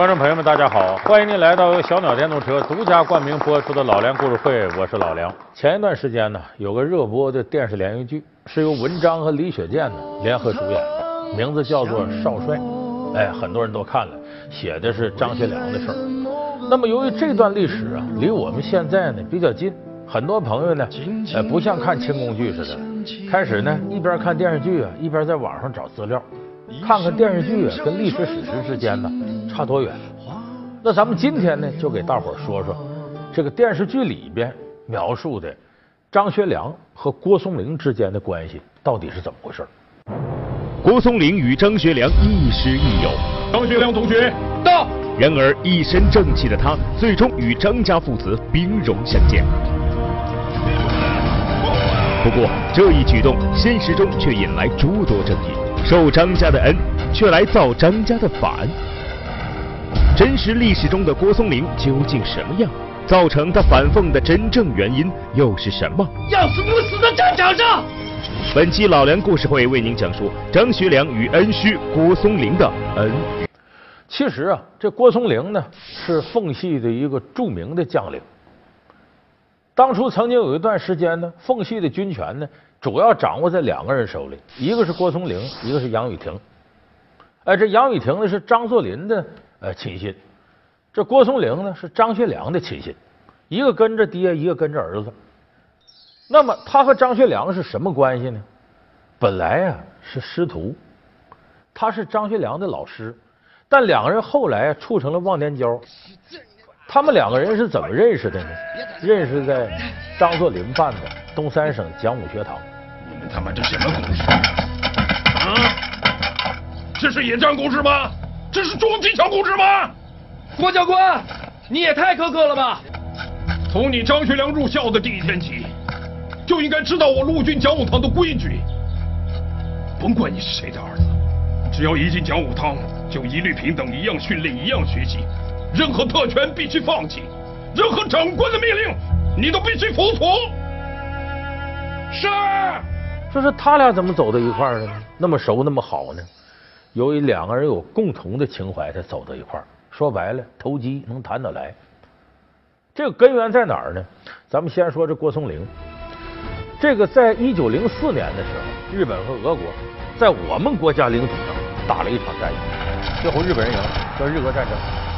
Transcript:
观众朋友们，大家好！欢迎您来到由小鸟电动车独家冠名播出的老梁故事会，我是老梁。前一段时间呢，有个热播的电视连续剧，是由文章和李雪健呢联合主演，名字叫做《少帅》。哎，很多人都看了，写的是张学良的事儿。那么，由于这段历史啊，离我们现在呢比较近，很多朋友呢，呃，不像看清宫剧似的，开始呢一边看电视剧啊，一边在网上找资料。看看电视剧啊，跟历史史实之间呢差多远？那咱们今天呢，就给大伙儿说说这个电视剧里边描述的张学良和郭松龄之间的关系到底是怎么回事？郭松龄与张学良亦师亦友，张学良同学到。然而一身正气的他，最终与张家父子兵戎相见。不过这一举动，现实中却引来诸多争议。受张家的恩，却来造张家的反。真实历史中的郭松龄究竟什么样？造成他反奉的真正原因又是什么？要死不死在战场上。本期老梁故事会为您讲述张学良与恩师郭松龄的恩。其实啊，这郭松龄呢是奉系的一个著名的将领。当初曾经有一段时间呢，奉系的军权呢。主要掌握在两个人手里，一个是郭松龄，一个是杨雨婷。哎，这杨雨婷呢是张作霖的呃亲信，这郭松龄呢是张学良的亲信，一个跟着爹，一个跟着儿子。那么他和张学良是什么关系呢？本来呀是师徒，他是张学良的老师，但两个人后来处成了忘年交。他们两个人是怎么认识的呢？认识在张作霖办的东三省讲武学堂。你们他妈这什么故事？啊？这是野战故事吗？这是重机枪故事吗？郭教官，你也太苛刻了吧！从你张学良入校的第一天起，就应该知道我陆军讲武堂的规矩。甭管你是谁的儿子，只要一进讲武堂，就一律平等，一样训练，一样学习。任何特权必须放弃，任何长官的命令你都必须服从。是。这是他俩怎么走到一块儿的呢？那么熟，那么好呢？由于两个人有共同的情怀，才走到一块儿。说白了，投机能谈得来。这个根源在哪儿呢？咱们先说这郭松龄。这个在一九零四年的时候，日本和俄国在我们国家领土上打了一场战役，最后日本人赢了，叫日俄战争。